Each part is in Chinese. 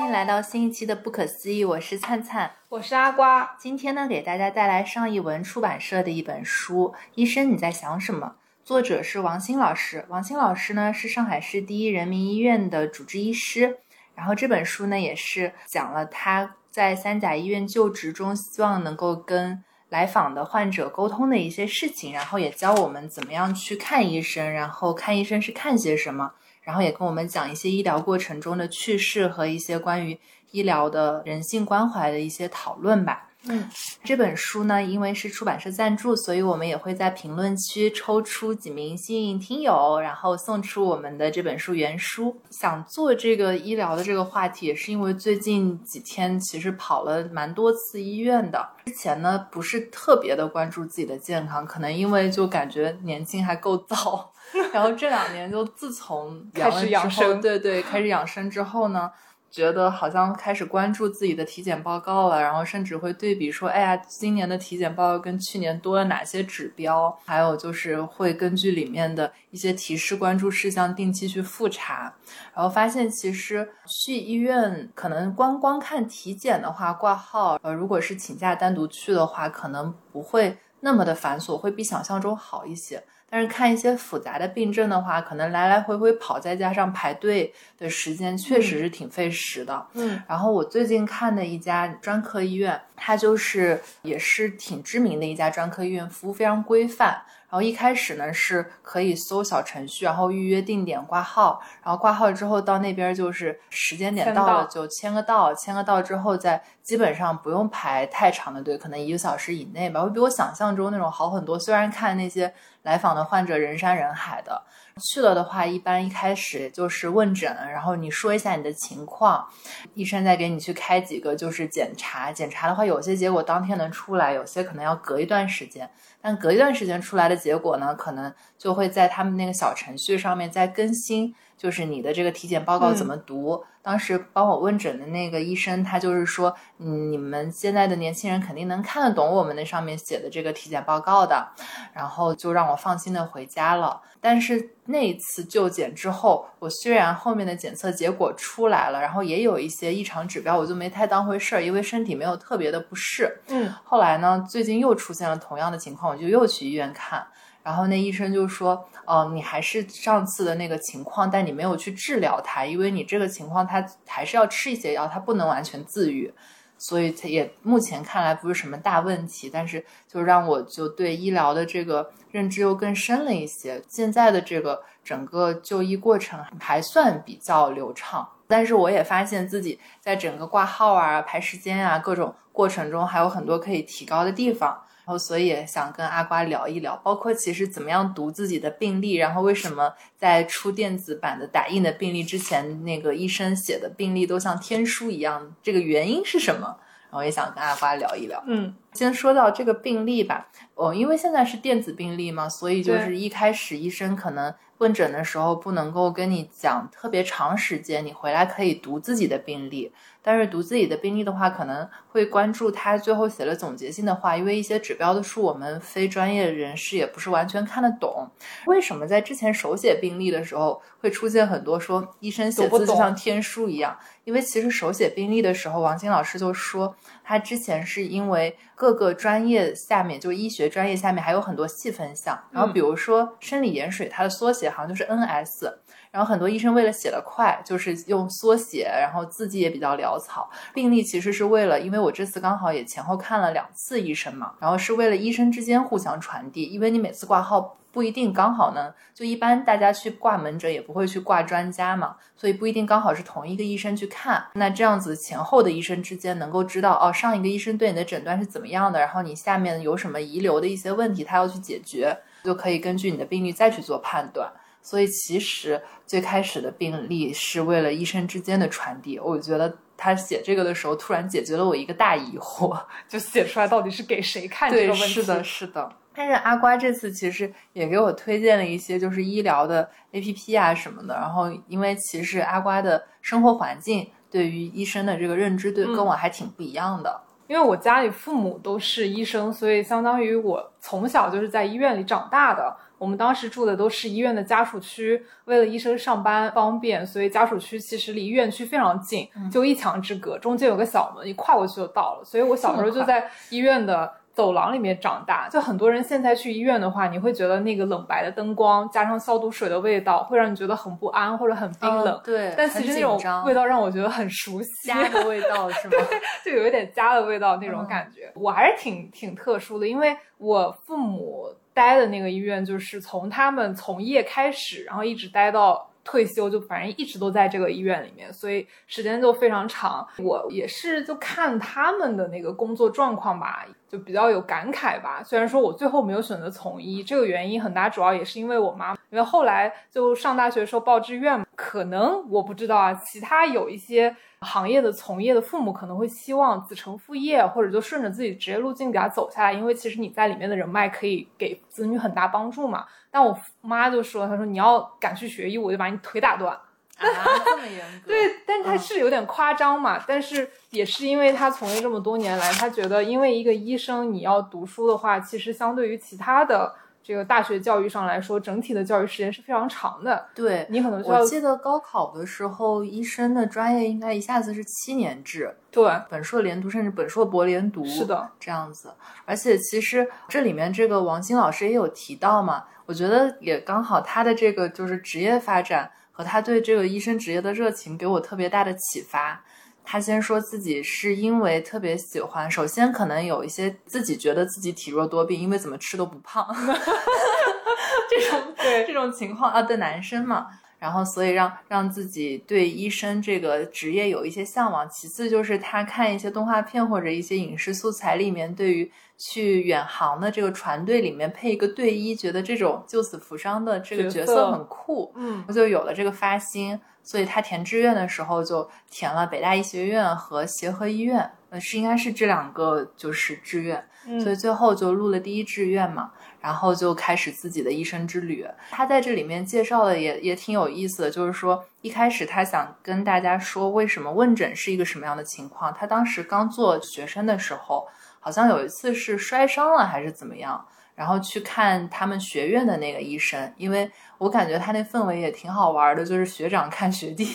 欢迎来到新一期的不可思议，我是灿灿，我是阿瓜。今天呢，给大家带来上译文出版社的一本书《医生你在想什么》，作者是王鑫老师。王鑫老师呢是上海市第一人民医院的主治医师，然后这本书呢也是讲了他在三甲医院就职中，希望能够跟来访的患者沟通的一些事情，然后也教我们怎么样去看医生，然后看医生是看些什么。然后也跟我们讲一些医疗过程中的趣事和一些关于医疗的人性关怀的一些讨论吧。嗯，这本书呢，因为是出版社赞助，所以我们也会在评论区抽出几名幸运听友，然后送出我们的这本书原书。想做这个医疗的这个话题，也是因为最近几天其实跑了蛮多次医院的。之前呢，不是特别的关注自己的健康，可能因为就感觉年轻还够早。然后这两年就自从 开始养生，对对，开始养生之后呢，觉得好像开始关注自己的体检报告了，然后甚至会对比说，哎呀，今年的体检报告跟去年多了哪些指标，还有就是会根据里面的一些提示关注事项定期去复查，然后发现其实去医院可能光光看体检的话，挂号，呃，如果是请假单独去的话，可能不会那么的繁琐，会比想象中好一些。但是看一些复杂的病症的话，可能来来回回跑，再加上排队的时间，确实是挺费时的。嗯，然后我最近看的一家专科医院，它就是也是挺知名的一家专科医院，服务非常规范。然后一开始呢是可以搜小程序，然后预约定点挂号，然后挂号之后到那边就是时间点到了就签个到，签个到之后再基本上不用排太长的队，可能一个小时以内吧，会比我想象中那种好很多。虽然看那些来访的患者人山人海的。去了的话，一般一开始就是问诊，然后你说一下你的情况，医生再给你去开几个就是检查。检查的话，有些结果当天能出来，有些可能要隔一段时间。但隔一段时间出来的结果呢，可能就会在他们那个小程序上面再更新。就是你的这个体检报告怎么读？当时帮我问诊的那个医生，他就是说，嗯，你们现在的年轻人肯定能看得懂我们那上面写的这个体检报告的，然后就让我放心的回家了。但是那一次就检之后，我虽然后面的检测结果出来了，然后也有一些异常指标，我就没太当回事儿，因为身体没有特别的不适。嗯，后来呢，最近又出现了同样的情况，我就又去医院看。然后那医生就说：“哦，你还是上次的那个情况，但你没有去治疗它，因为你这个情况，它还是要吃一些药，它不能完全自愈，所以它也目前看来不是什么大问题。但是就让我就对医疗的这个认知又更深了一些。现在的这个整个就医过程还算比较流畅，但是我也发现自己在整个挂号啊、排时间啊各种过程中还有很多可以提高的地方。”然后，所以也想跟阿瓜聊一聊，包括其实怎么样读自己的病历，然后为什么在出电子版的打印的病历之前，那个医生写的病历都像天书一样，这个原因是什么？然后也想跟阿瓜聊一聊。嗯，先说到这个病历吧，哦，因为现在是电子病历嘛，所以就是一开始医生可能。问诊的时候不能够跟你讲特别长时间，你回来可以读自己的病历，但是读自己的病历的话，可能会关注他最后写了总结性的话，因为一些指标的书我们非专业人士也不是完全看得懂。为什么在之前手写病历的时候会出现很多说医生写字就像天书一样？因为其实手写病历的时候，王晶老师就说他之前是因为各个专业下面就医学专业下面还有很多细分项，然后比如说生理盐水，它的缩写。好像就是 NS，然后很多医生为了写的快，就是用缩写，然后字迹也比较潦草。病历其实是为了，因为我这次刚好也前后看了两次医生嘛，然后是为了医生之间互相传递，因为你每次挂号不一定刚好呢，就一般大家去挂门诊也不会去挂专家嘛，所以不一定刚好是同一个医生去看。那这样子前后的医生之间能够知道，哦，上一个医生对你的诊断是怎么样的，然后你下面有什么遗留的一些问题，他要去解决，就可以根据你的病历再去做判断。所以其实最开始的病例是为了医生之间的传递。我觉得他写这个的时候，突然解决了我一个大疑惑，就写出来到底是给谁看这个问题？是的，是的。但是阿瓜这次其实也给我推荐了一些就是医疗的 APP 啊什么的。然后因为其实阿瓜的生活环境对于医生的这个认知，对跟我还挺不一样的。因为我家里父母都是医生，所以相当于我从小就是在医院里长大的。我们当时住的都是医院的家属区，为了医生上班方便，所以家属区其实离院区非常近，就一墙之隔，中间有个小门，一跨过去就到了。所以我小时候就在医院的。走廊里面长大，就很多人现在去医院的话，你会觉得那个冷白的灯光加上消毒水的味道，会让你觉得很不安或者很冰冷。对，但其实那种味道让我觉得很熟悉，家的味道是吗？对，就有一点家的味道那种感觉。我还是挺挺特殊的，因为我父母待的那个医院就是从他们从业开始，然后一直待到。退休就反正一直都在这个医院里面，所以时间就非常长。我也是就看他们的那个工作状况吧，就比较有感慨吧。虽然说我最后没有选择从医，这个原因很大，主要也是因为我妈，因为后来就上大学的时候报志愿，可能我不知道啊，其他有一些。行业的从业的父母可能会希望子承父业，或者就顺着自己职业路径给他走下来，因为其实你在里面的人脉可以给子女很大帮助嘛。但我妈就说：“她说你要敢去学医，我就把你腿打断。”啊，这么严格？对，但他是有点夸张嘛。但是也是因为他从业这么多年来，他觉得因为一个医生你要读书的话，其实相对于其他的。这个大学教育上来说，整体的教育时间是非常长的。对你可能我记得高考的时候，医生的专业应该一下子是七年制，对，本硕连读，甚至本硕博连读，是的，这样子。而且其实这里面这个王晶老师也有提到嘛，我觉得也刚好他的这个就是职业发展和他对这个医生职业的热情，给我特别大的启发。他先说自己是因为特别喜欢，首先可能有一些自己觉得自己体弱多病，因为怎么吃都不胖，这种对这种情况啊对男生嘛，然后所以让让自己对医生这个职业有一些向往。其次就是他看一些动画片或者一些影视素材里面，对于去远航的这个船队里面配一个队医，觉得这种救死扶伤的这个角色很酷，嗯，就有了这个发心。所以他填志愿的时候就填了北大医学院和协和医院，呃，是应该是这两个就是志愿，所以最后就录了第一志愿嘛，然后就开始自己的医生之旅。他在这里面介绍的也也挺有意思的，就是说一开始他想跟大家说为什么问诊是一个什么样的情况。他当时刚做学生的时候，好像有一次是摔伤了还是怎么样。然后去看他们学院的那个医生，因为我感觉他那氛围也挺好玩的，就是学长看学弟。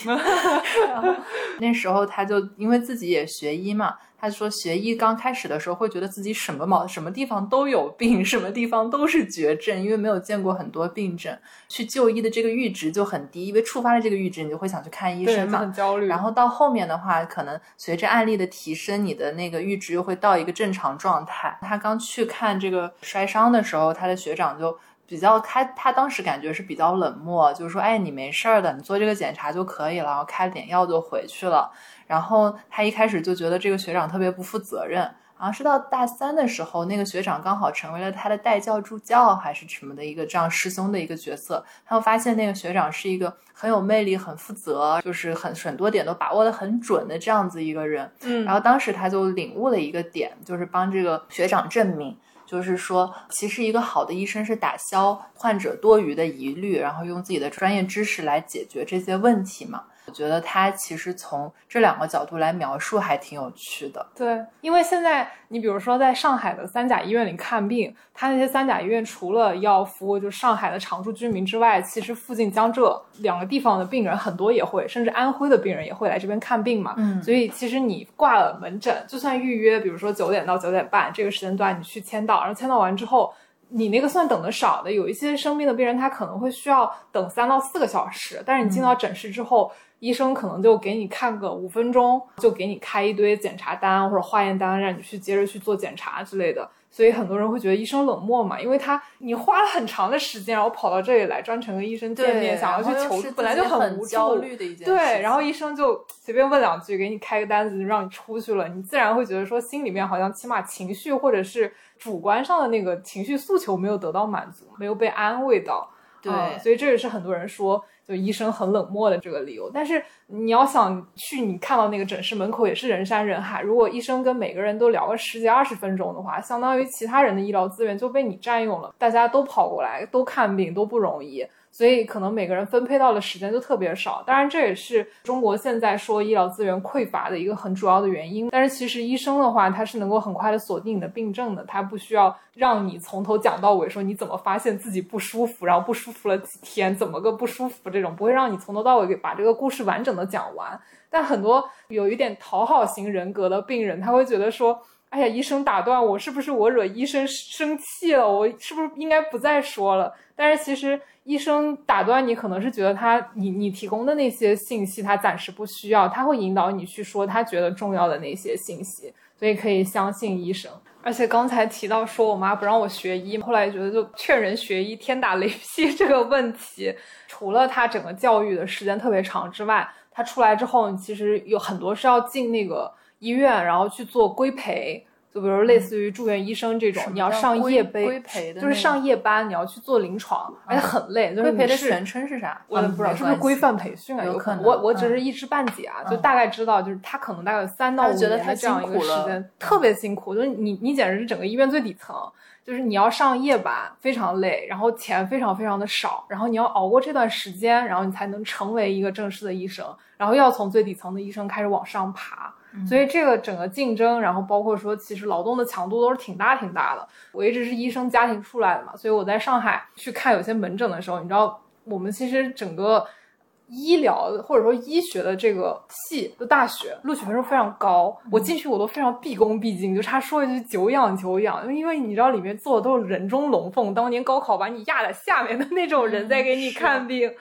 那时候他就因为自己也学医嘛。他说，学医刚开始的时候会觉得自己什么毛什么地方都有病，什么地方都是绝症，因为没有见过很多病症，去就医的这个阈值就很低，因为触发了这个阈值，你就会想去看医生嘛，很焦虑。然后到后面的话，可能随着案例的提升，你的那个阈值又会到一个正常状态。他刚去看这个摔伤的时候，他的学长就比较他他当时感觉是比较冷漠，就是说，哎，你没事儿的，你做这个检查就可以了，然后开点药就回去了。然后他一开始就觉得这个学长特别不负责任，然后是到大三的时候，那个学长刚好成为了他的代教助教还是什么的一个这样师兄的一个角色，他会发现那个学长是一个很有魅力、很负责，就是很很多点都把握的很准的这样子一个人。嗯，然后当时他就领悟了一个点，就是帮这个学长证明，就是说其实一个好的医生是打消患者多余的疑虑，然后用自己的专业知识来解决这些问题嘛。我觉得他其实从这两个角度来描述还挺有趣的。对，因为现在你比如说在上海的三甲医院里看病，他那些三甲医院除了要服务就上海的常住居民之外，其实附近江浙两个地方的病人很多也会，甚至安徽的病人也会来这边看病嘛。嗯，所以其实你挂了门诊，就算预约，比如说九点到九点半这个时间段你去签到，然后签到完之后。你那个算等的少的，有一些生病的病人，他可能会需要等三到四个小时。但是你进到诊室之后，医生可能就给你看个五分钟，就给你开一堆检查单或者化验单，让你去接着去做检查之类的。所以很多人会觉得医生冷漠嘛，因为他你花了很长的时间，然后跑到这里来专程跟医生见面，想要去求助，本来就很无焦虑的一件事。对，然后医生就随便问两句，给你开个单子就让你出去了，你自然会觉得说心里面好像起码情绪或者是主观上的那个情绪诉求没有得到满足，没有被安慰到。对，所以这也是很多人说。就医生很冷漠的这个理由，但是你要想去，你看到那个诊室门口也是人山人海。如果医生跟每个人都聊个十几二十分钟的话，相当于其他人的医疗资源就被你占用了，大家都跑过来都看病都不容易。所以可能每个人分配到的时间就特别少。当然，这也是中国现在说医疗资源匮乏的一个很主要的原因。但是其实医生的话，他是能够很快的锁定你的病症的，他不需要让你从头讲到尾，说你怎么发现自己不舒服，然后不舒服了几天，怎么个不舒服这种，不会让你从头到尾给把这个故事完整的讲完。但很多有一点讨好型人格的病人，他会觉得说。哎呀，医生打断我，是不是我惹医生生气了？我是不是应该不再说了？但是其实医生打断你，可能是觉得他你你提供的那些信息他暂时不需要，他会引导你去说他觉得重要的那些信息，所以可以相信医生。而且刚才提到说我妈不让我学医，后来觉得就劝人学医天打雷劈这个问题，除了他整个教育的时间特别长之外，他出来之后其实有很多是要进那个。医院，然后去做规培，就比如类似于住院医生这种，你要上夜规培的，就是上夜班，你要去做临床，而且很累。规培的全称是啥？我也不知道，是不是规范培训啊？有可能。我我只是一知半解啊，就大概知道，就是他可能大概有三到五年的这样一个时间，特别辛苦。就是你你简直是整个医院最底层，就是你要上夜班，非常累，然后钱非常非常的少，然后你要熬过这段时间，然后你才能成为一个正式的医生，然后要从最底层的医生开始往上爬。所以这个整个竞争，然后包括说，其实劳动的强度都是挺大挺大的。我一直是医生家庭出来的嘛，所以我在上海去看有些门诊的时候，你知道，我们其实整个医疗或者说医学的这个系的大学录取分数非常高，我进去我都非常毕恭毕敬，就差说一句久仰久仰，因为你知道里面坐的都是人中龙凤，当年高考把你压在下面的那种人在给你看病。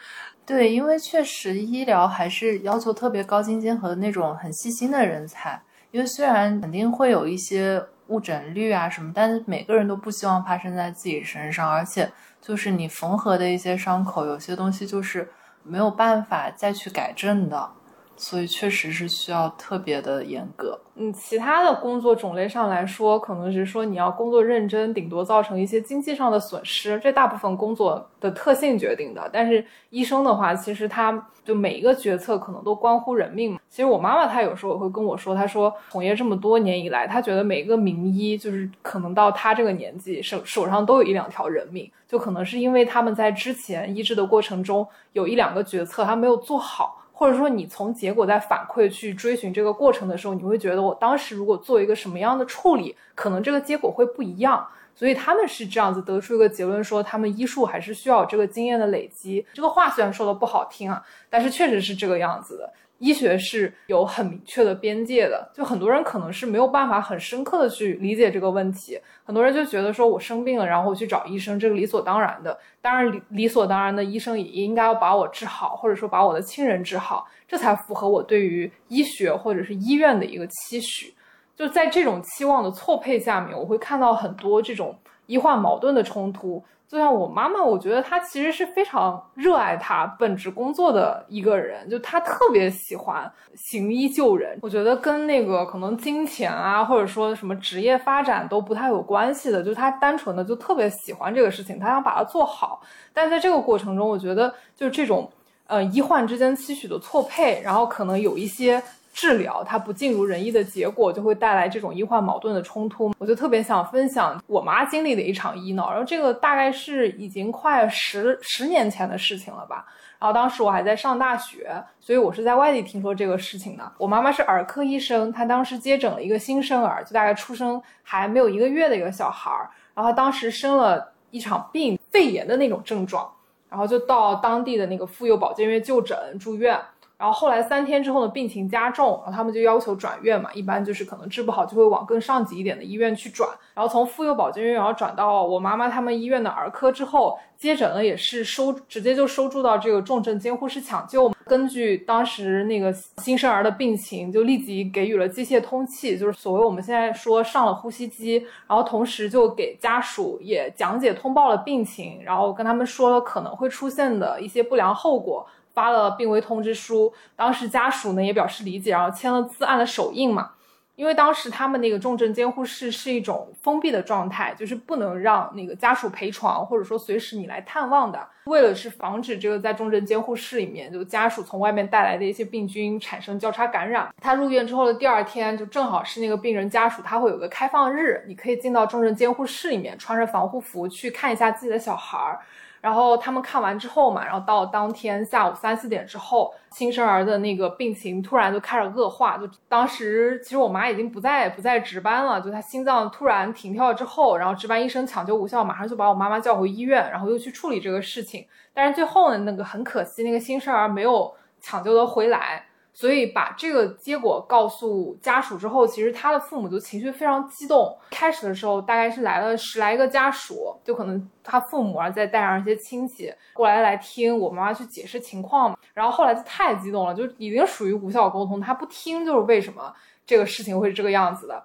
对，因为确实医疗还是要求特别高精尖和那种很细心的人才。因为虽然肯定会有一些误诊率啊什么，但是每个人都不希望发生在自己身上。而且就是你缝合的一些伤口，有些东西就是没有办法再去改正的。所以确实是需要特别的严格。嗯，其他的工作种类上来说，可能是说你要工作认真，顶多造成一些经济上的损失，这大部分工作的特性决定的。但是医生的话，其实他就每一个决策可能都关乎人命。其实我妈妈她有时候也会跟我说，她说从业这么多年以来，她觉得每一个名医就是可能到她这个年纪手手上都有一两条人命，就可能是因为他们在之前医治的过程中有一两个决策他没有做好。或者说，你从结果在反馈去追寻这个过程的时候，你会觉得我当时如果做一个什么样的处理，可能这个结果会不一样。所以他们是这样子得出一个结论，说他们医术还是需要这个经验的累积。这个话虽然说的不好听啊，但是确实是这个样子的。医学是有很明确的边界的，就很多人可能是没有办法很深刻的去理解这个问题。很多人就觉得说我生病了，然后我去找医生，这个理所当然的。当然理理所当然的，医生也应该要把我治好，或者说把我的亲人治好，这才符合我对于医学或者是医院的一个期许。就在这种期望的错配下面，我会看到很多这种医患矛盾的冲突。就像我妈妈，我觉得她其实是非常热爱她本职工作的一个人，就她特别喜欢行医救人。我觉得跟那个可能金钱啊，或者说什么职业发展都不太有关系的，就她单纯的就特别喜欢这个事情，她想把它做好。但在这个过程中，我觉得就这种呃医患之间期许的错配，然后可能有一些。治疗它不尽如人意的结果，就会带来这种医患矛盾的冲突。我就特别想分享我妈经历的一场医闹，然后这个大概是已经快十十年前的事情了吧。然后当时我还在上大学，所以我是在外地听说这个事情的。我妈妈是儿科医生，她当时接诊了一个新生儿，就大概出生还没有一个月的一个小孩儿。然后当时生了一场病，肺炎的那种症状，然后就到当地的那个妇幼保健院就诊住院。然后后来三天之后呢，病情加重，然后他们就要求转院嘛，一般就是可能治不好就会往更上级一点的医院去转。然后从妇幼保健院，然后转到我妈妈他们医院的儿科之后，接诊了也是收直接就收住到这个重症监护室抢救。根据当时那个新生儿的病情，就立即给予了机械通气，就是所谓我们现在说上了呼吸机。然后同时就给家属也讲解通报了病情，然后跟他们说了可能会出现的一些不良后果。发了病危通知书，当时家属呢也表示理解，然后签了字，按了手印嘛。因为当时他们那个重症监护室是一种封闭的状态，就是不能让那个家属陪床，或者说随时你来探望的。为了是防止这个在重症监护室里面，就家属从外面带来的一些病菌产生交叉感染。他入院之后的第二天，就正好是那个病人家属他会有个开放日，你可以进到重症监护室里面，穿着防护服去看一下自己的小孩儿。然后他们看完之后嘛，然后到当天下午三四点之后，新生儿的那个病情突然就开始恶化。就当时其实我妈已经不在不在值班了，就她心脏突然停跳之后，然后值班医生抢救无效，马上就把我妈妈叫回医院，然后又去处理这个事情。但是最后呢，那个很可惜，那个新生儿没有抢救的回来。所以把这个结果告诉家属之后，其实他的父母就情绪非常激动。开始的时候大概是来了十来个家属，就可能他父母啊再带上一些亲戚过来来听我妈妈去解释情况嘛。然后后来就太激动了，就已经属于无效沟通，他不听就是为什么这个事情会是这个样子的。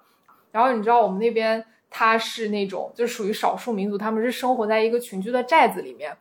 然后你知道我们那边他是那种就属于少数民族，他们是生活在一个群居的寨子里面。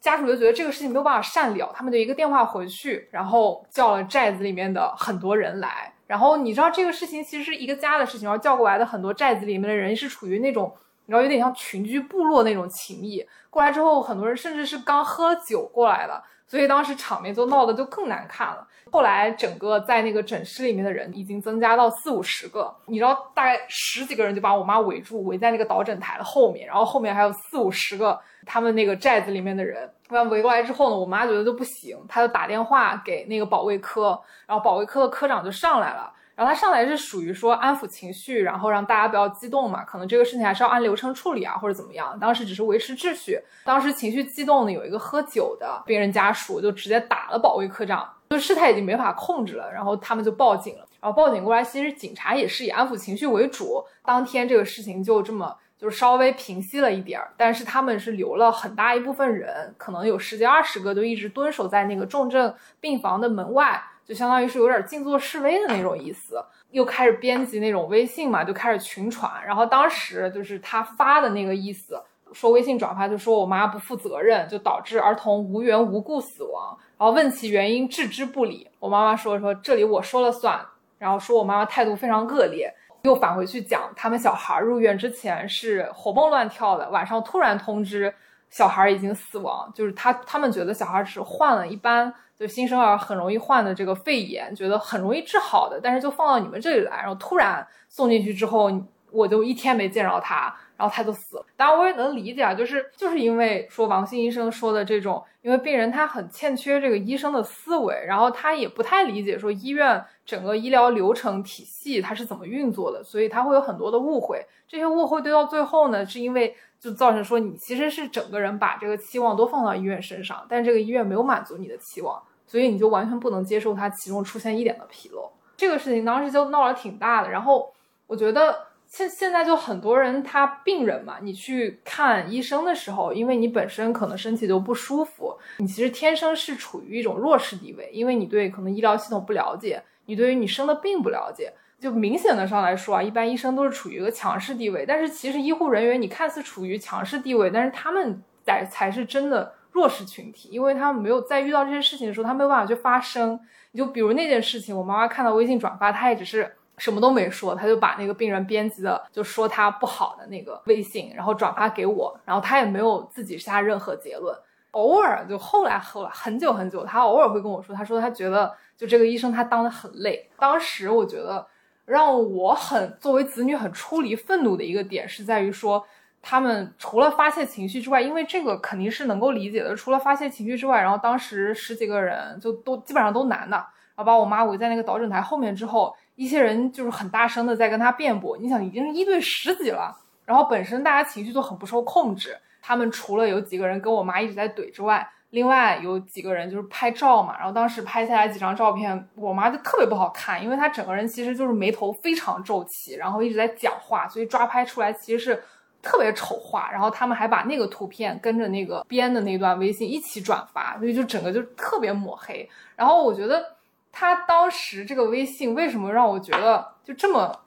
家属就觉得这个事情没有办法善了，他们就一个电话回去，然后叫了寨子里面的很多人来。然后你知道这个事情其实是一个家的事情，然后叫过来的很多寨子里面的人是处于那种，你知道有点像群居部落那种情谊。过来之后，很多人甚至是刚喝了酒过来的，所以当时场面就闹得就更难看了。后来整个在那个诊室里面的人已经增加到四五十个，你知道大概十几个人就把我妈围住，围在那个导诊台的后面，然后后面还有四五十个他们那个寨子里面的人。完围过来之后呢，我妈觉得就不行，她就打电话给那个保卫科，然后保卫科的科长就上来了。然后他上来是属于说安抚情绪，然后让大家不要激动嘛，可能这个事情还是要按流程处理啊，或者怎么样。当时只是维持秩序。当时情绪激动的有一个喝酒的病人家属，就直接打了保卫科长，就事态已经没法控制了。然后他们就报警了。然后报警过来，其实警察也是以安抚情绪为主。当天这个事情就这么就是稍微平息了一点儿，但是他们是留了很大一部分人，可能有十几二十个，就一直蹲守在那个重症病房的门外。就相当于是有点静坐示威的那种意思，又开始编辑那种微信嘛，就开始群传。然后当时就是他发的那个意思，说微信转发就说我妈不负责任，就导致儿童无缘无故死亡。然后问其原因，置之不理。我妈妈说说这里我说了算，然后说我妈妈态度非常恶劣，又返回去讲他们小孩入院之前是活蹦乱跳的，晚上突然通知小孩已经死亡，就是他他们觉得小孩是患了一般。就新生儿很容易患的这个肺炎，觉得很容易治好的，但是就放到你们这里来，然后突然送进去之后，我就一天没见着他，然后他就死了。当然我也能理解啊，就是就是因为说王鑫医生说的这种，因为病人他很欠缺这个医生的思维，然后他也不太理解说医院整个医疗流程体系它是怎么运作的，所以他会有很多的误会。这些误会堆到最后呢，是因为。就造成说你其实是整个人把这个期望都放到医院身上，但这个医院没有满足你的期望，所以你就完全不能接受它其中出现一点的纰漏。这个事情当时就闹得挺大的。然后我觉得现现在就很多人他病人嘛，你去看医生的时候，因为你本身可能身体就不舒服，你其实天生是处于一种弱势地位，因为你对可能医疗系统不了解，你对于你生的病不了解。就明显的上来说啊，一般医生都是处于一个强势地位，但是其实医护人员你看似处于强势地位，但是他们才才是真的弱势群体，因为他们没有在遇到这些事情的时候，他没有办法去发声。你就比如那件事情，我妈妈看到微信转发，她也只是什么都没说，她就把那个病人编辑的就说他不好的那个微信，然后转发给我，然后她也没有自己下任何结论。偶尔就后来后来很久很久，她偶尔会跟我说，她说她觉得就这个医生他当的很累。当时我觉得。让我很作为子女很出离愤怒的一个点是在于说，他们除了发泄情绪之外，因为这个肯定是能够理解的。除了发泄情绪之外，然后当时十几个人就都基本上都男的，然后把我妈围在那个导诊台后面之后，一些人就是很大声的在跟他辩驳。你想，已经是一对十几了，然后本身大家情绪都很不受控制，他们除了有几个人跟我妈一直在怼之外。另外有几个人就是拍照嘛，然后当时拍下来几张照片，我妈就特别不好看，因为她整个人其实就是眉头非常皱起，然后一直在讲话，所以抓拍出来其实是特别丑化。然后他们还把那个图片跟着那个编的那段微信一起转发，所以就整个就特别抹黑。然后我觉得他当时这个微信为什么让我觉得就这么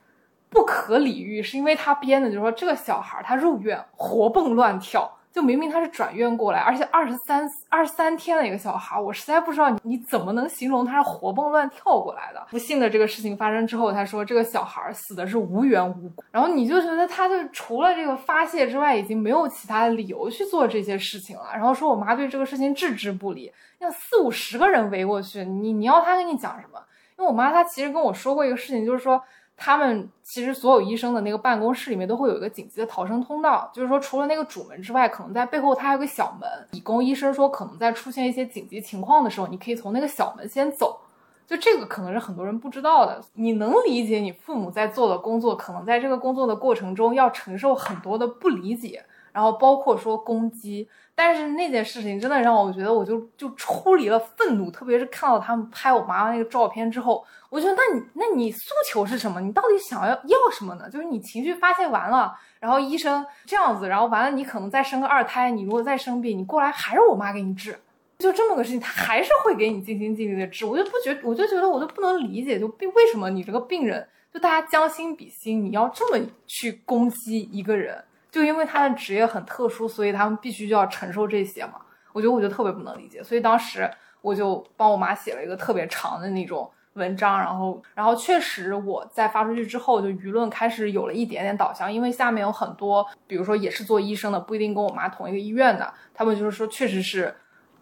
不可理喻，是因为他编的就是说这个小孩他入院活蹦乱跳。就明明他是转院过来，而且二十三二十三天的一个小孩，我实在不知道你你怎么能形容他是活蹦乱跳过来的。不幸的这个事情发生之后，他说这个小孩死的是无缘无故，然后你就觉得他就除了这个发泄之外，已经没有其他的理由去做这些事情了。然后说我妈对这个事情置之不理，像四五十个人围过去，你你要他跟你讲什么？因为我妈她其实跟我说过一个事情，就是说。他们其实所有医生的那个办公室里面都会有一个紧急的逃生通道，就是说除了那个主门之外，可能在背后它还有个小门，以供医生说可能在出现一些紧急情况的时候，你可以从那个小门先走。就这个可能是很多人不知道的，你能理解你父母在做的工作，可能在这个工作的过程中要承受很多的不理解，然后包括说攻击。但是那件事情真的让我觉得，我就就出离了愤怒，特别是看到他们拍我妈妈那个照片之后，我觉得那你那你诉求是什么？你到底想要要什么呢？就是你情绪发泄完了，然后医生这样子，然后完了你可能再生个二胎，你如果再生病，你过来还是我妈给你治。就这么个事情，他还是会给你尽心尽力的治，我就不觉，我就觉得我就不能理解，就病为什么你这个病人，就大家将心比心，你要这么去攻击一个人，就因为他的职业很特殊，所以他们必须就要承受这些嘛？我觉得我就特别不能理解，所以当时我就帮我妈写了一个特别长的那种文章，然后，然后确实我在发出去之后，就舆论开始有了一点点导向，因为下面有很多，比如说也是做医生的，不一定跟我妈同一个医院的，他们就是说确实是。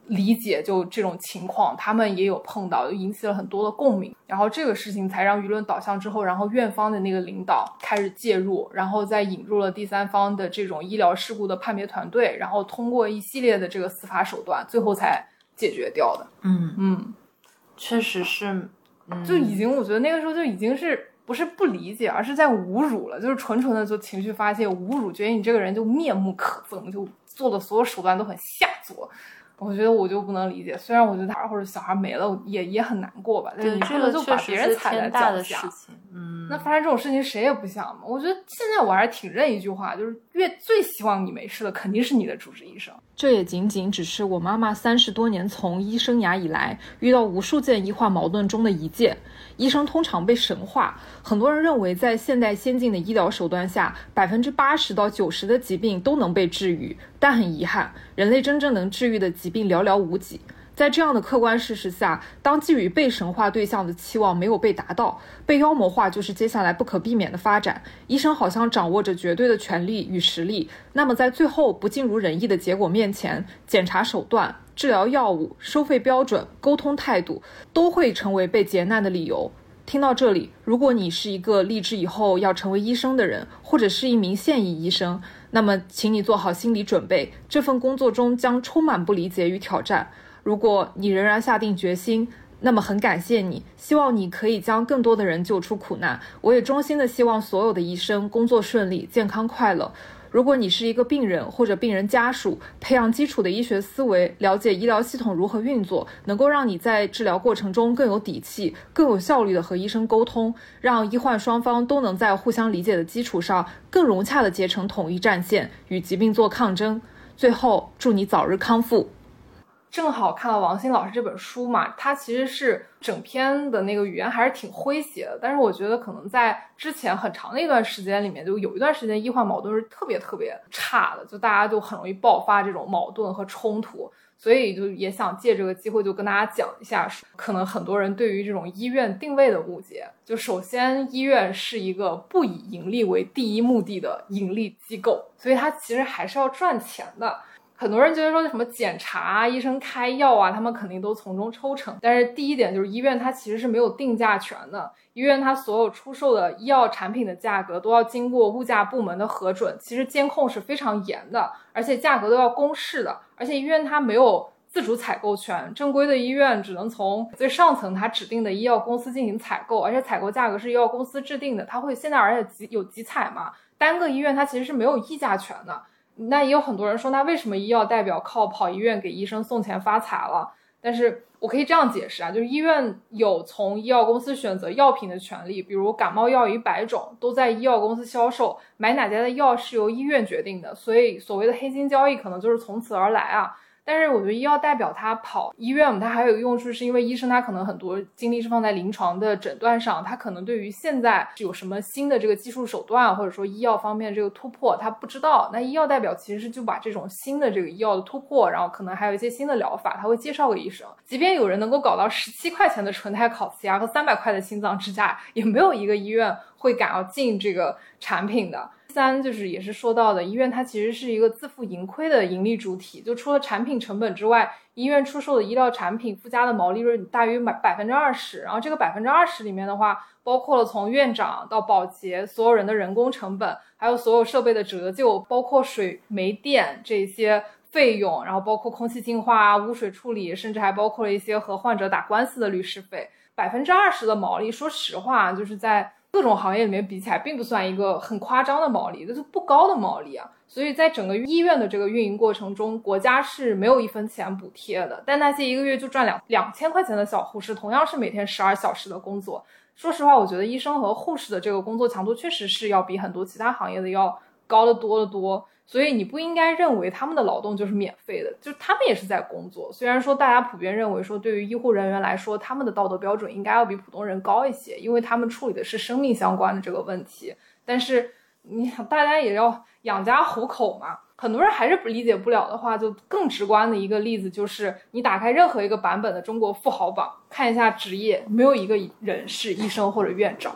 理解就这种情况，他们也有碰到，就引起了很多的共鸣。然后这个事情才让舆论导向之后，然后院方的那个领导开始介入，然后再引入了第三方的这种医疗事故的判别团队，然后通过一系列的这个司法手段，最后才解决掉的。嗯嗯，确实是，就已经我觉得那个时候就已经是不是不理解，而是在侮辱了，就是纯纯的就情绪发泄，侮辱，觉得你这个人就面目可憎，就做的所有手段都很下作。我觉得我就不能理解，虽然我觉得他或者小孩没了也也很难过吧，但是你这个就把别人踩在脚下，嗯，那发生这种事情谁也不想嘛。我觉得现在我还是挺认一句话，就是越最希望你没事的肯定是你的主治医生。这也仅仅只是我妈妈三十多年从医生涯以来遇到无数件医患矛盾中的一件。医生通常被神化，很多人认为在现代先进的医疗手段下，百分之八十到九十的疾病都能被治愈。但很遗憾，人类真正能治愈的疾病寥寥无几。在这样的客观事实下，当寄予被神化对象的期望没有被达到，被妖魔化就是接下来不可避免的发展。医生好像掌握着绝对的权力与实力，那么在最后不尽如人意的结果面前，检查手段、治疗药物、收费标准、沟通态度，都会成为被劫难的理由。听到这里，如果你是一个立志以后要成为医生的人，或者是一名现役医生，那么请你做好心理准备，这份工作中将充满不理解与挑战。如果你仍然下定决心，那么很感谢你，希望你可以将更多的人救出苦难。我也衷心的希望所有的医生工作顺利、健康快乐。如果你是一个病人或者病人家属，培养基础的医学思维，了解医疗系统如何运作，能够让你在治疗过程中更有底气、更有效率的和医生沟通，让医患双方都能在互相理解的基础上，更融洽的结成统一战线，与疾病做抗争。最后，祝你早日康复。正好看到王鑫老师这本书嘛，他其实是整篇的那个语言还是挺诙谐的，但是我觉得可能在之前很长的一段时间里面，就有一段时间医患矛盾是特别特别差的，就大家就很容易爆发这种矛盾和冲突，所以就也想借这个机会就跟大家讲一下，可能很多人对于这种医院定位的误解，就首先医院是一个不以盈利为第一目的的盈利机构，所以它其实还是要赚钱的。很多人觉得说什么检查啊、医生开药啊，他们肯定都从中抽成。但是第一点就是医院它其实是没有定价权的，医院它所有出售的医药产品的价格都要经过物价部门的核准，其实监控是非常严的，而且价格都要公示的。而且医院它没有自主采购权，正规的医院只能从最上层它指定的医药公司进行采购，而且采购价格是医药公司制定的，它会现在而且集有集采嘛，单个医院它其实是没有议价权的。那也有很多人说，那为什么医药代表靠跑医院给医生送钱发财了？但是我可以这样解释啊，就是医院有从医药公司选择药品的权利，比如感冒药一百种都在医药公司销售，买哪家的药是由医院决定的，所以所谓的黑金交易可能就是从此而来啊。但是我觉得医药代表他跑医院，他还有一个用处，是因为医生他可能很多精力是放在临床的诊断上，他可能对于现在有什么新的这个技术手段，或者说医药方面这个突破，他不知道。那医药代表其实是就把这种新的这个医药的突破，然后可能还有一些新的疗法，他会介绍给医生。即便有人能够搞到十七块钱的纯钛烤瓷牙和三百块的心脏支架，也没有一个医院会敢要进这个产品的。三就是也是说到的，医院它其实是一个自负盈亏的盈利主体，就除了产品成本之外，医院出售的医疗产品附加的毛利润大于百百分之二十，然后这个百分之二十里面的话。包括了从院长到保洁所有人的人工成本，还有所有设备的折旧，包括水煤电这些费用，然后包括空气净化啊、污水处理，甚至还包括了一些和患者打官司的律师费。百分之二十的毛利，说实话，就是在各种行业里面比起来，并不算一个很夸张的毛利，那是不高的毛利啊。所以在整个医院的这个运营过程中，国家是没有一分钱补贴的。但那些一个月就赚两两千块钱的小护士，同样是每天十二小时的工作。说实话，我觉得医生和护士的这个工作强度确实是要比很多其他行业的要高得多得多。所以你不应该认为他们的劳动就是免费的，就他们也是在工作。虽然说大家普遍认为说，对于医护人员来说，他们的道德标准应该要比普通人高一些，因为他们处理的是生命相关的这个问题。但是你想，大家也要养家糊口嘛。很多人还是不理解不了的话，就更直观的一个例子就是，你打开任何一个版本的中国富豪榜，看一下职业，没有一个人是医生或者院长，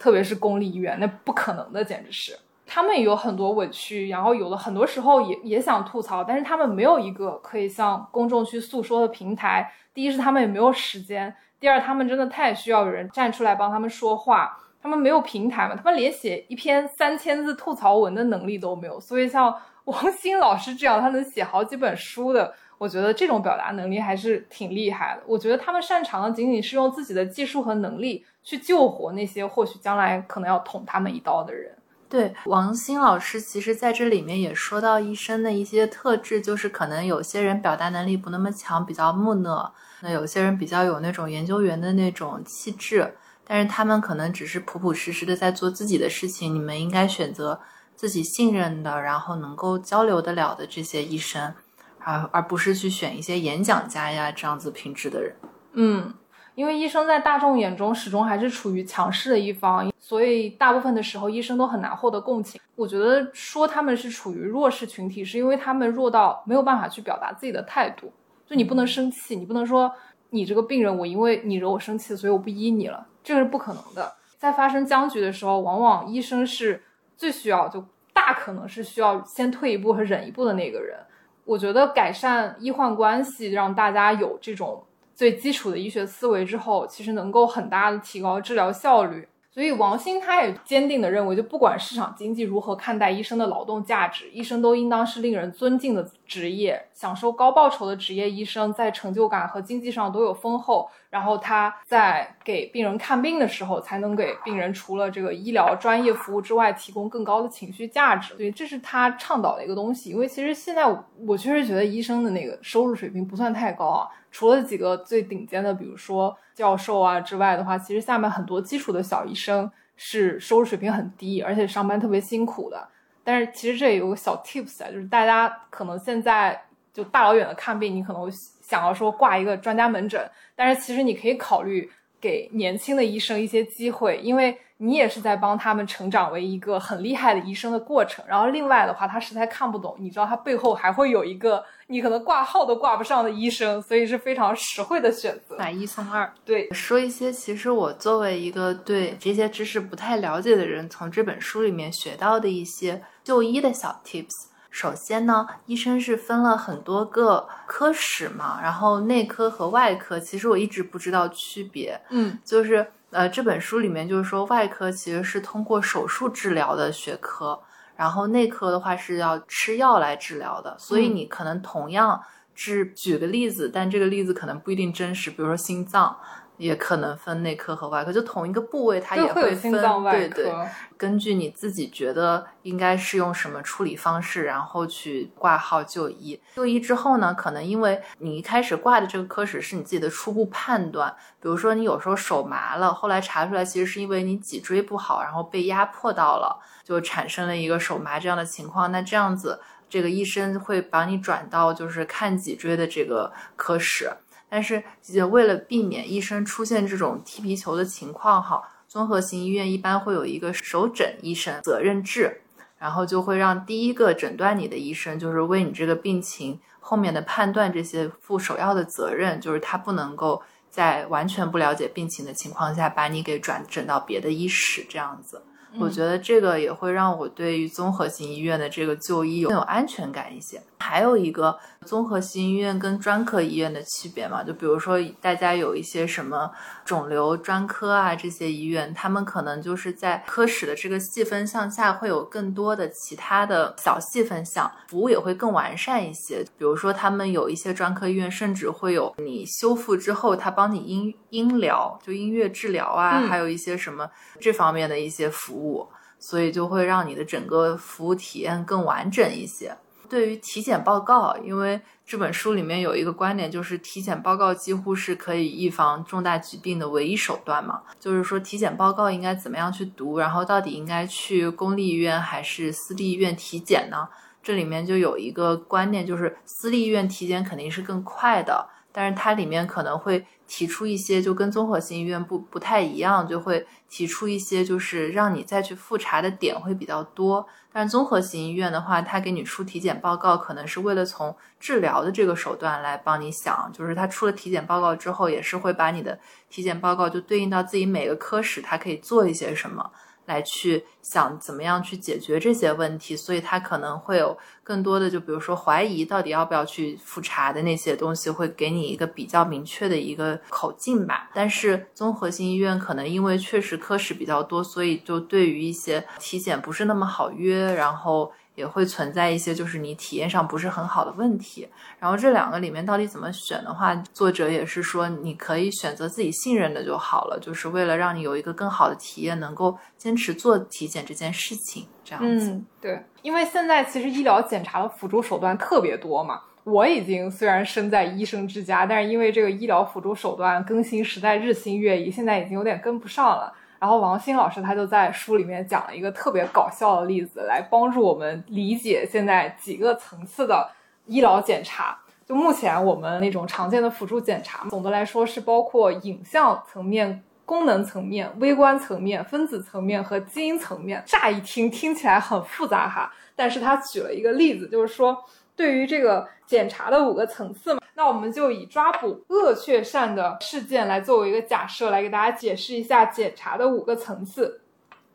特别是公立医院，那不可能的，简直是。他们也有很多委屈，然后有的很多时候也也想吐槽，但是他们没有一个可以向公众去诉说的平台。第一是他们也没有时间，第二他们真的太需要有人站出来帮他们说话。他们没有平台嘛，他们连写一篇三千字吐槽文的能力都没有。所以像。王鑫老师这样，他能写好几本书的，我觉得这种表达能力还是挺厉害的。我觉得他们擅长的仅仅是用自己的技术和能力去救活那些或许将来可能要捅他们一刀的人。对，王鑫老师其实在这里面也说到医生的一些特质，就是可能有些人表达能力不那么强，比较木讷；那有些人比较有那种研究员的那种气质，但是他们可能只是朴朴实实的在做自己的事情。你们应该选择。自己信任的，然后能够交流得了的这些医生，而而不是去选一些演讲家呀这样子品质的人。嗯，因为医生在大众眼中始终还是处于强势的一方，所以大部分的时候医生都很难获得共情。我觉得说他们是处于弱势群体，是因为他们弱到没有办法去表达自己的态度。就你不能生气，你不能说你这个病人，我因为你惹我生气，所以我不医你了，这个是不可能的。在发生僵局的时候，往往医生是。最需要就大可能是需要先退一步和忍一步的那个人。我觉得改善医患关系，让大家有这种最基础的医学思维之后，其实能够很大的提高治疗效率。所以王鑫他也坚定的认为，就不管市场经济如何看待医生的劳动价值，医生都应当是令人尊敬的职业，享受高报酬的职业。医生在成就感和经济上都有丰厚，然后他在给病人看病的时候，才能给病人除了这个医疗专业服务之外，提供更高的情绪价值。所以这是他倡导的一个东西。因为其实现在我确实觉得医生的那个收入水平不算太高啊。除了几个最顶尖的，比如说教授啊之外的话，其实下面很多基础的小医生是收入水平很低，而且上班特别辛苦的。但是其实这也有个小 tips 啊，就是大家可能现在就大老远的看病，你可能想要说挂一个专家门诊，但是其实你可以考虑给年轻的医生一些机会，因为。你也是在帮他们成长为一个很厉害的医生的过程。然后另外的话，他实在看不懂，你知道他背后还会有一个你可能挂号都挂不上的医生，所以是非常实惠的选择。买一送二。对，说一些其实我作为一个对这些知识不太了解的人，从这本书里面学到的一些就医的小 tips。首先呢，医生是分了很多个科室嘛，然后内科和外科，其实我一直不知道区别。嗯，就是。呃，这本书里面就是说，外科其实是通过手术治疗的学科，然后内科的话是要吃药来治疗的。所以你可能同样治，举个例子，但这个例子可能不一定真实，比如说心脏。也可能分内科和外科，就同一个部位，它也会分。对对，根据你自己觉得应该是用什么处理方式，然后去挂号就医。就医之后呢，可能因为你一开始挂的这个科室是你自己的初步判断，比如说你有时候手麻了，后来查出来其实是因为你脊椎不好，然后被压迫到了，就产生了一个手麻这样的情况。那这样子，这个医生会把你转到就是看脊椎的这个科室。但是也，为了避免医生出现这种踢皮球的情况，哈，综合型医院一般会有一个首诊医生责任制，然后就会让第一个诊断你的医生，就是为你这个病情后面的判断这些负首要的责任，就是他不能够在完全不了解病情的情况下把你给转诊到别的医室这样子。我觉得这个也会让我对于综合性医院的这个就医有更有安全感一些。还有一个综合性医院跟专科医院的区别嘛？就比如说大家有一些什么肿瘤专科啊这些医院，他们可能就是在科室的这个细分项下会有更多的其他的小细分项，服务也会更完善一些。比如说他们有一些专科医院甚至会有你修复之后，他帮你音音疗，就音乐治疗啊，还有一些什么这方面的一些服务。所以就会让你的整个服务体验更完整一些。对于体检报告，因为这本书里面有一个观点，就是体检报告几乎是可以预防重大疾病的唯一手段嘛。就是说，体检报告应该怎么样去读，然后到底应该去公立医院还是私立医院体检呢？这里面就有一个观念，就是私立医院体检肯定是更快的，但是它里面可能会。提出一些就跟综合性医院不不太一样，就会提出一些就是让你再去复查的点会比较多。但是综合性医院的话，他给你出体检报告，可能是为了从治疗的这个手段来帮你想，就是他出了体检报告之后，也是会把你的体检报告就对应到自己每个科室，他可以做一些什么。来去想怎么样去解决这些问题，所以他可能会有更多的，就比如说怀疑到底要不要去复查的那些东西，会给你一个比较明确的一个口径吧。但是综合性医院可能因为确实科室比较多，所以就对于一些体检不是那么好约，然后。也会存在一些就是你体验上不是很好的问题，然后这两个里面到底怎么选的话，作者也是说你可以选择自己信任的就好了，就是为了让你有一个更好的体验，能够坚持做体检这件事情，这样子。嗯，对，因为现在其实医疗检查的辅助手段特别多嘛，我已经虽然身在医生之家，但是因为这个医疗辅助手段更新实在日新月异，现在已经有点跟不上了。然后王鑫老师他就在书里面讲了一个特别搞笑的例子，来帮助我们理解现在几个层次的医疗检查。就目前我们那种常见的辅助检查，总的来说是包括影像层面、功能层面、微观层面、分子层面和基因层面。乍一听听起来很复杂哈，但是他举了一个例子，就是说对于这个检查的五个层次嘛。那我们就以抓捕恶雀鳝的事件来作为一个假设，来给大家解释一下检查的五个层次。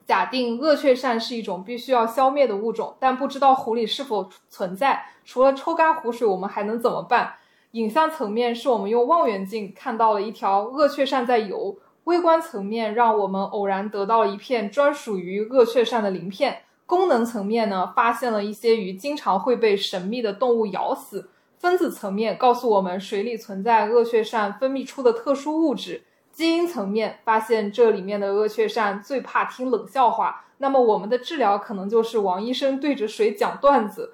假定恶雀鳝是一种必须要消灭的物种，但不知道湖里是否存在。除了抽干湖水，我们还能怎么办？影像层面是我们用望远镜看到了一条恶雀鳝在游，微观层面让我们偶然得到了一片专属于恶雀鳝的鳞片。功能层面呢，发现了一些鱼经常会被神秘的动物咬死。分子层面告诉我们水里存在恶雀鳝分泌出的特殊物质，基因层面发现这里面的恶雀鳝最怕听冷笑话，那么我们的治疗可能就是王医生对着水讲段子。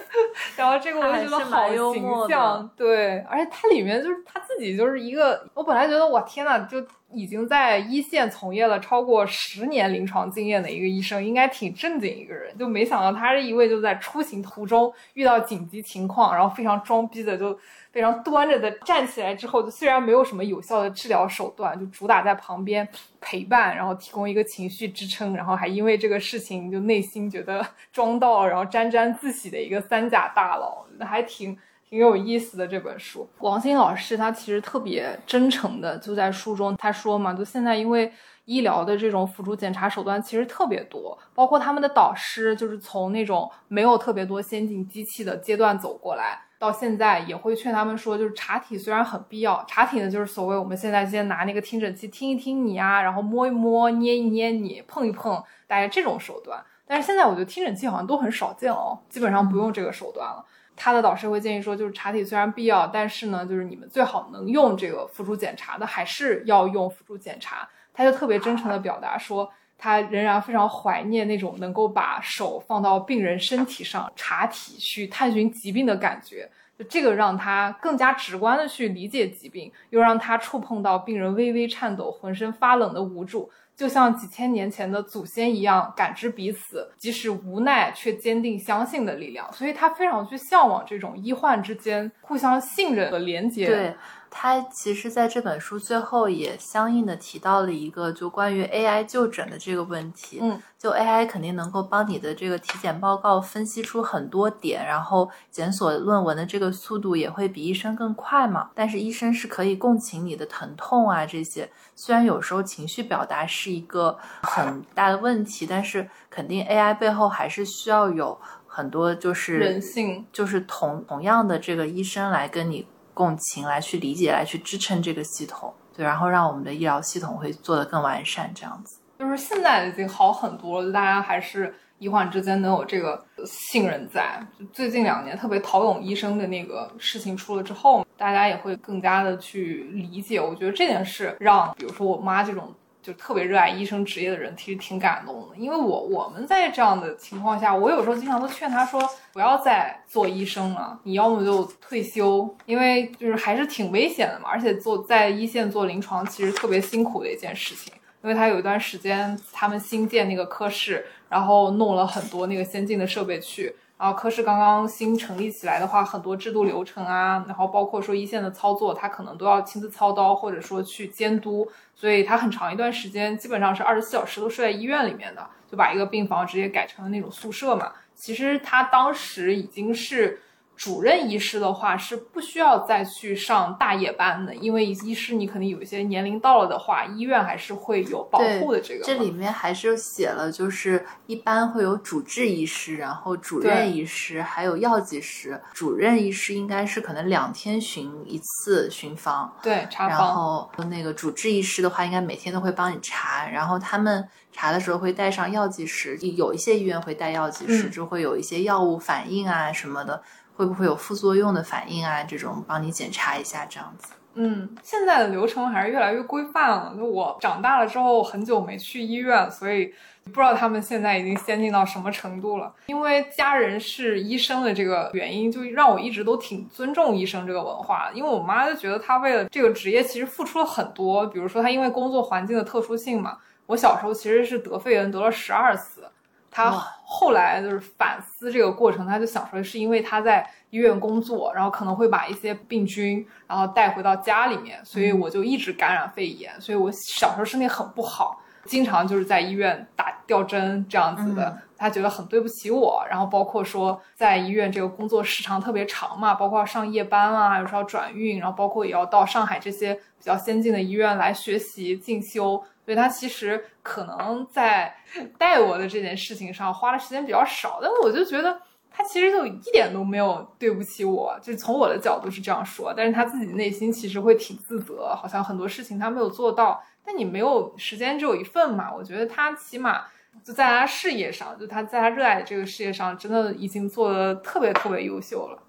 然后这个我觉得好形象，对，而且它里面就是他自己就是一个，我本来觉得我天呐，就。已经在一线从业了超过十年临床经验的一个医生，应该挺正经一个人，就没想到他是一位就在出行途中遇到紧急情况，然后非常装逼的，就非常端着的站起来之后，就虽然没有什么有效的治疗手段，就主打在旁边陪伴，然后提供一个情绪支撑，然后还因为这个事情就内心觉得 装到，然后沾沾自喜的一个三甲大佬，那还挺。挺有意思的这本书，王鑫老师他其实特别真诚的，就在书中他说嘛，就现在因为医疗的这种辅助检查手段其实特别多，包括他们的导师就是从那种没有特别多先进机器的阶段走过来，到现在也会劝他们说，就是查体虽然很必要，查体呢就是所谓我们现在先拿那个听诊器听一听你啊，然后摸一摸、捏一捏你、碰一碰，大概这种手段，但是现在我觉得听诊器好像都很少见哦，基本上不用这个手段了。他的导师会建议说，就是查体虽然必要，但是呢，就是你们最好能用这个辅助检查的，还是要用辅助检查。他就特别真诚的表达说，他仍然非常怀念那种能够把手放到病人身体上查体去探寻疾病的感觉。就这个让他更加直观的去理解疾病，又让他触碰到病人微微颤抖、浑身发冷的无助。就像几千年前的祖先一样，感知彼此，即使无奈却坚定相信的力量。所以他非常去向往这种医患之间互相信任和连接。对，他其实在这本书最后也相应的提到了一个就关于 AI 就诊的这个问题。嗯，就 AI 肯定能够帮你的这个体检报告分析出很多点，然后检索论文的这个速度也会比医生更快嘛。但是医生是可以共情你的疼痛啊这些，虽然有时候情绪表达是一个很大的问题，但是肯定 AI 背后还是需要有很多就是人性，就是同同样的这个医生来跟你共情，来去理解，来去支撑这个系统，对，然后让我们的医疗系统会做得更完善，这样子。就是现在已经好很多了，大家还是医患之间能有这个信任在。最近两年特别陶勇医生的那个事情出了之后，大家也会更加的去理解。我觉得这件事让，比如说我妈这种就特别热爱医生职业的人，其实挺感动的。因为我我们在这样的情况下，我有时候经常都劝他说，不要再做医生了，你要么就退休，因为就是还是挺危险的嘛。而且做在一线做临床，其实特别辛苦的一件事情。因为他有一段时间，他们新建那个科室，然后弄了很多那个先进的设备去。啊科室刚刚新成立起来的话，很多制度流程啊，然后包括说一线的操作，他可能都要亲自操刀，或者说去监督。所以他很长一段时间基本上是二十四小时都睡在医院里面的，就把一个病房直接改成了那种宿舍嘛。其实他当时已经是。主任医师的话是不需要再去上大夜班的，因为医师你肯定有一些年龄到了的话，医院还是会有保护的。这个这里面还是写了，就是一般会有主治医师，然后主任医师，还有药剂师。主任医师应该是可能两天巡一次巡房，对查房。然后那个主治医师的话，应该每天都会帮你查，然后他们查的时候会带上药剂师，有一些医院会带药剂师，就会有一些药物反应啊什么的。会不会有副作用的反应啊？这种帮你检查一下，这样子。嗯，现在的流程还是越来越规范了。就我长大了之后，很久没去医院，所以不知道他们现在已经先进到什么程度了。因为家人是医生的这个原因，就让我一直都挺尊重医生这个文化。因为我妈就觉得她为了这个职业其实付出了很多，比如说她因为工作环境的特殊性嘛。我小时候其实是得肺炎得了十二次。他后来就是反思这个过程，他就想说是因为他在医院工作，然后可能会把一些病菌然后带回到家里面，所以我就一直感染肺炎，所以我小时候身体很不好，经常就是在医院打吊针这样子的。他觉得很对不起我，然后包括说在医院这个工作时长特别长嘛，包括上夜班啊，有时候转运，然后包括也要到上海这些比较先进的医院来学习进修。所以他其实可能在带我的这件事情上花的时间比较少，但我就觉得他其实就一点都没有对不起我，就是从我的角度是这样说，但是他自己内心其实会挺自责，好像很多事情他没有做到。但你没有时间只有一份嘛？我觉得他起码就在他事业上，就他在他热爱的这个事业上，真的已经做的特别特别优秀了。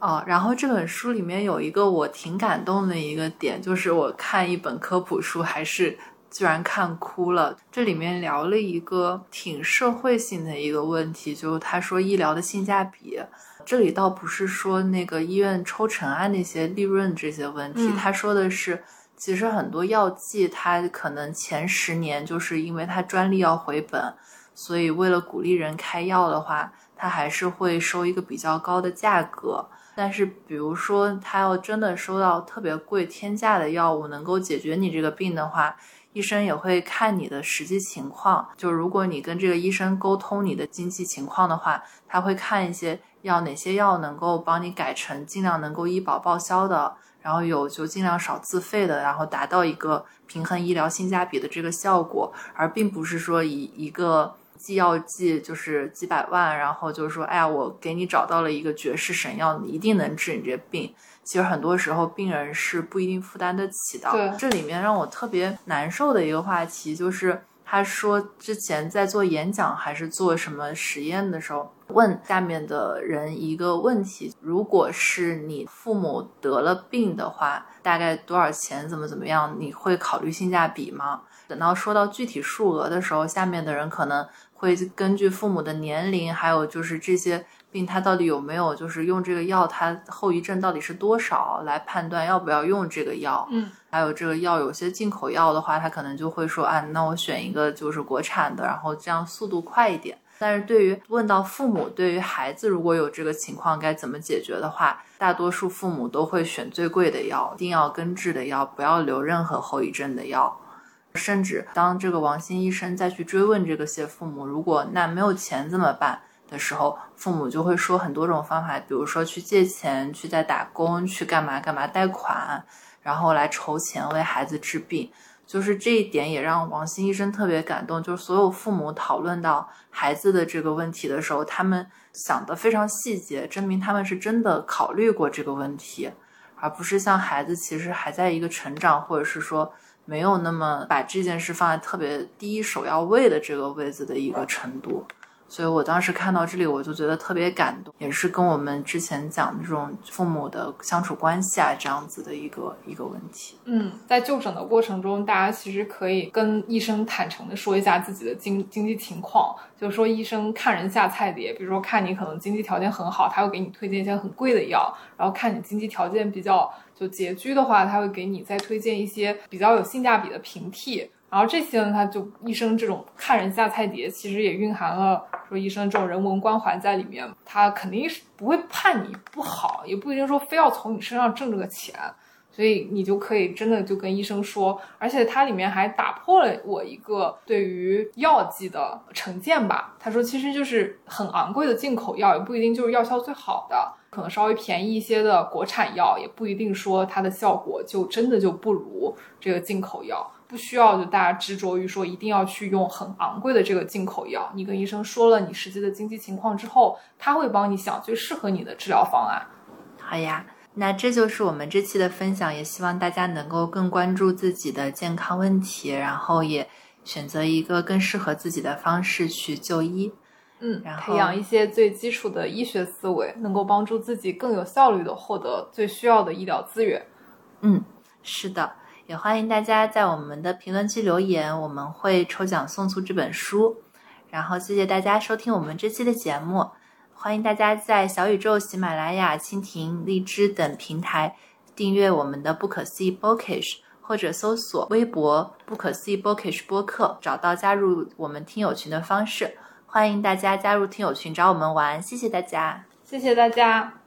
哦，然后这本书里面有一个我挺感动的一个点，就是我看一本科普书还是。居然看哭了。这里面聊了一个挺社会性的一个问题，就是他说医疗的性价比。这里倒不是说那个医院抽成啊那些利润这些问题，他说的是，其实很多药剂它可能前十年就是因为它专利要回本，所以为了鼓励人开药的话，它还是会收一个比较高的价格。但是比如说他要真的收到特别贵天价的药物，能够解决你这个病的话。医生也会看你的实际情况，就如果你跟这个医生沟通你的经济情况的话，他会看一些药哪些药能够帮你改成尽量能够医保报销的，然后有就尽量少自费的，然后达到一个平衡医疗性价比的这个效果，而并不是说以一个寄药剂就是几百万，然后就是说，哎呀，我给你找到了一个绝世神药，你一定能治你这病。其实很多时候，病人是不一定负担得起的。对，这里面让我特别难受的一个话题，就是他说之前在做演讲还是做什么实验的时候，问下面的人一个问题：如果是你父母得了病的话，大概多少钱？怎么怎么样？你会考虑性价比吗？等到说到具体数额的时候，下面的人可能会根据父母的年龄，还有就是这些。病它到底有没有，就是用这个药，它后遗症到底是多少，来判断要不要用这个药。嗯，还有这个药，有些进口药的话，它可能就会说，啊，那我选一个就是国产的，然后这样速度快一点。但是对于问到父母对于孩子如果有这个情况该怎么解决的话，大多数父母都会选最贵的药，一定要根治的药，不要留任何后遗症的药。甚至当这个王鑫医生再去追问这个些父母，如果那没有钱怎么办的时候，父母就会说很多种方法，比如说去借钱，去再打工，去干嘛干嘛贷款，然后来筹钱为孩子治病。就是这一点也让王鑫医生特别感动，就是所有父母讨论到孩子的这个问题的时候，他们想的非常细节，证明他们是真的考虑过这个问题，而不是像孩子其实还在一个成长，或者是说。没有那么把这件事放在特别第一首要位的这个位子的一个程度，所以我当时看到这里，我就觉得特别感动，也是跟我们之前讲的这种父母的相处关系啊，这样子的一个一个问题。嗯，在就诊的过程中，大家其实可以跟医生坦诚的说一下自己的经经济情况，就是说医生看人下菜碟，比如说看你可能经济条件很好，他会给你推荐一些很贵的药，然后看你经济条件比较。就拮据的话，他会给你再推荐一些比较有性价比的平替，然后这些呢，他就医生这种看人下菜碟，其实也蕴含了说医生这种人文关怀在里面，他肯定是不会判你不好，也不一定说非要从你身上挣这个钱，所以你就可以真的就跟医生说，而且它里面还打破了我一个对于药剂的成见吧，他说其实就是很昂贵的进口药，也不一定就是药效最好的。可能稍微便宜一些的国产药，也不一定说它的效果就真的就不如这个进口药。不需要就大家执着于说一定要去用很昂贵的这个进口药。你跟医生说了你实际的经济情况之后，他会帮你想最适合你的治疗方案。好呀，那这就是我们这期的分享，也希望大家能够更关注自己的健康问题，然后也选择一个更适合自己的方式去就医。嗯，然后培养一些最基础的医学思维，能够帮助自己更有效率的获得最需要的医疗资源。嗯，是的，也欢迎大家在我们的评论区留言，我们会抽奖送出这本书。然后谢谢大家收听我们这期的节目，欢迎大家在小宇宙、喜马拉雅、蜻蜓、荔枝等平台订阅我们的不可思议 Bookish，或者搜索微博不可思议 Bookish 播客，找到加入我们听友群的方式。欢迎大家加入听友群找我们玩，谢谢大家，谢谢大家。